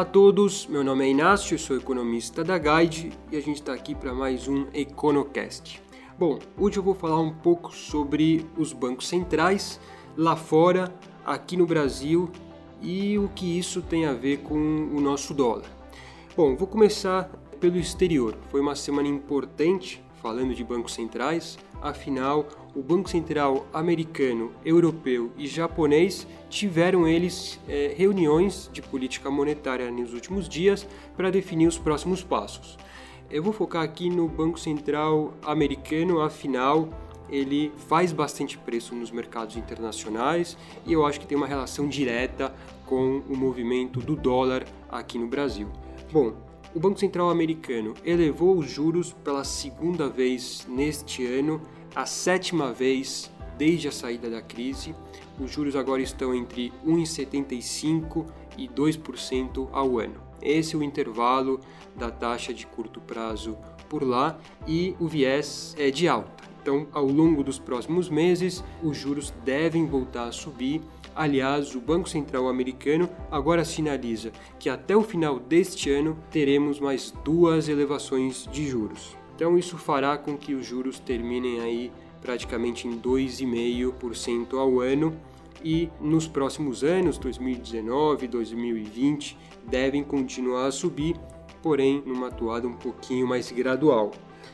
Olá a todos, meu nome é Inácio, sou economista da Guide e a gente está aqui para mais um EconoCast. Bom, hoje eu vou falar um pouco sobre os bancos centrais lá fora, aqui no Brasil e o que isso tem a ver com o nosso dólar. Bom, vou começar pelo exterior. Foi uma semana importante falando de bancos centrais, afinal, o Banco Central americano, europeu e japonês tiveram eles é, reuniões de política monetária nos últimos dias para definir os próximos passos. Eu vou focar aqui no Banco Central americano, afinal, ele faz bastante preço nos mercados internacionais e eu acho que tem uma relação direta com o movimento do dólar aqui no Brasil. Bom, o Banco Central americano elevou os juros pela segunda vez neste ano, a sétima vez desde a saída da crise. Os juros agora estão entre 1,75% e 2% ao ano. Esse é o intervalo da taxa de curto prazo por lá e o viés é de alta. Então, ao longo dos próximos meses, os juros devem voltar a subir. Aliás, o Banco Central americano agora sinaliza que até o final deste ano teremos mais duas elevações de juros. Então, isso fará com que os juros terminem aí praticamente em 2,5% ao ano e nos próximos anos, 2019, 2020, devem continuar a subir, porém numa toada um pouquinho mais gradual.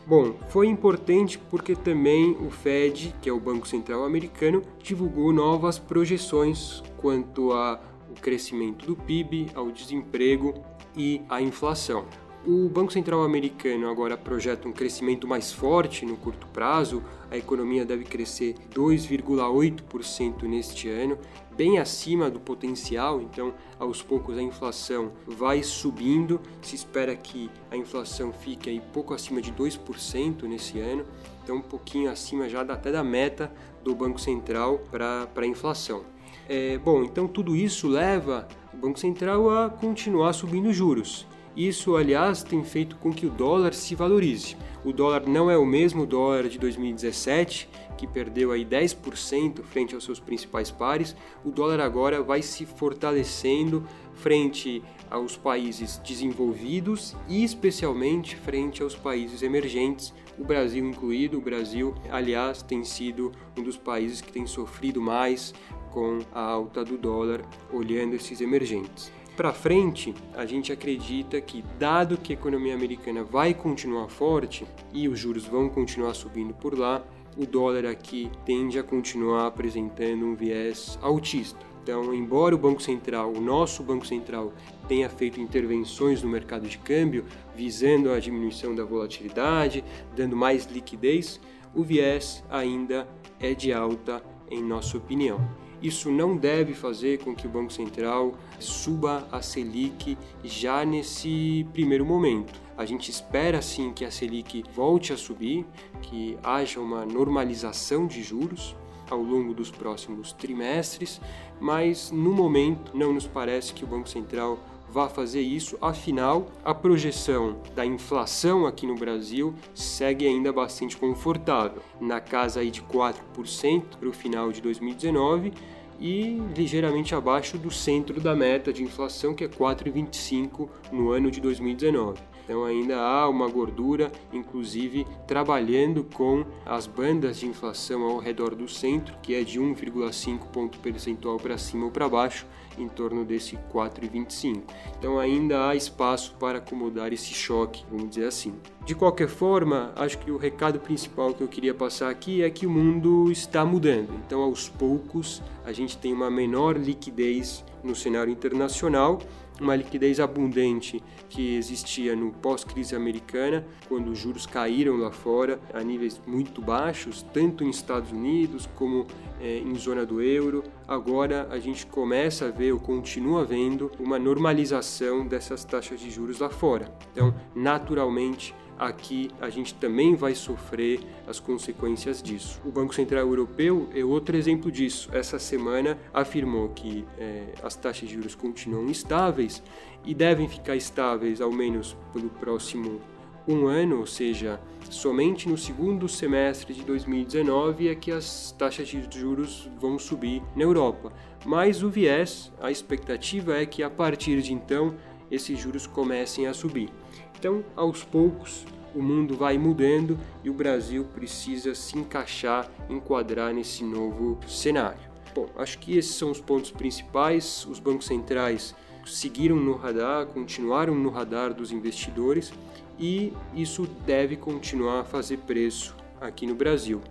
Bom, foi importante porque também o Fed, que é o Banco Central Americano, divulgou novas projeções quanto ao crescimento do PIB, ao desemprego e à inflação. O Banco Central americano agora projeta um crescimento mais forte no curto prazo. A economia deve crescer 2,8% neste ano, bem acima do potencial. Então, aos poucos a inflação vai subindo. Se espera que a inflação fique aí pouco acima de 2% nesse ano. Então, um pouquinho acima já até da meta do Banco Central para a inflação. É, bom, então tudo isso leva o Banco Central a continuar subindo juros. Isso, aliás, tem feito com que o dólar se valorize. O dólar não é o mesmo dólar de 2017, que perdeu aí 10% frente aos seus principais pares. O dólar agora vai se fortalecendo frente aos países desenvolvidos e especialmente frente aos países emergentes, o Brasil incluído. O Brasil, aliás, tem sido um dos países que tem sofrido mais com a alta do dólar, olhando esses emergentes para frente, a gente acredita que, dado que a economia americana vai continuar forte e os juros vão continuar subindo por lá, o dólar aqui tende a continuar apresentando um viés altista. Então, embora o Banco Central, o nosso Banco Central, tenha feito intervenções no mercado de câmbio visando a diminuição da volatilidade, dando mais liquidez, o viés ainda é de alta, em nossa opinião. Isso não deve fazer com que o Banco Central suba a Selic já nesse primeiro momento. A gente espera sim que a Selic volte a subir, que haja uma normalização de juros ao longo dos próximos trimestres, mas no momento não nos parece que o Banco Central vá fazer isso, afinal, a projeção da inflação aqui no Brasil segue ainda bastante confortável, na casa aí de 4% para o final de 2019 e ligeiramente abaixo do centro da meta de inflação, que é 4,25 no ano de 2019. Então ainda há uma gordura, inclusive trabalhando com as bandas de inflação ao redor do centro, que é de 1,5 ponto percentual para cima ou para baixo, em torno desse 4,25. Então ainda há espaço para acomodar esse choque, vamos dizer assim. De qualquer forma, acho que o recado principal que eu queria passar aqui é que o mundo está mudando. Então aos poucos a gente tem uma menor liquidez no cenário internacional uma liquidez abundante que existia no pós-crise americana, quando os juros caíram lá fora a níveis muito baixos, tanto em Estados Unidos como é, em zona do euro. Agora a gente começa a ver ou continua vendo uma normalização dessas taxas de juros lá fora. Então, naturalmente, aqui a gente também vai sofrer as consequências disso. O Banco Central Europeu é outro exemplo disso. Essa semana afirmou que é, as taxas de juros continuam estáveis e devem ficar estáveis ao menos pelo próximo um ano, ou seja, somente no segundo semestre de 2019 é que as taxas de juros vão subir na Europa. Mas o viés, a expectativa é que a partir de então esses juros comecem a subir. Então, aos poucos, o mundo vai mudando e o Brasil precisa se encaixar, enquadrar nesse novo cenário. Bom, acho que esses são os pontos principais. Os bancos centrais seguiram no radar, continuaram no radar dos investidores e isso deve continuar a fazer preço aqui no Brasil.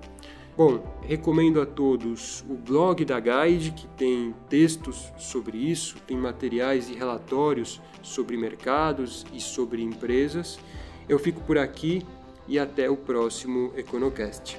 Bom, recomendo a todos o blog da Guide, que tem textos sobre isso, tem materiais e relatórios sobre mercados e sobre empresas. Eu fico por aqui e até o próximo Econocast.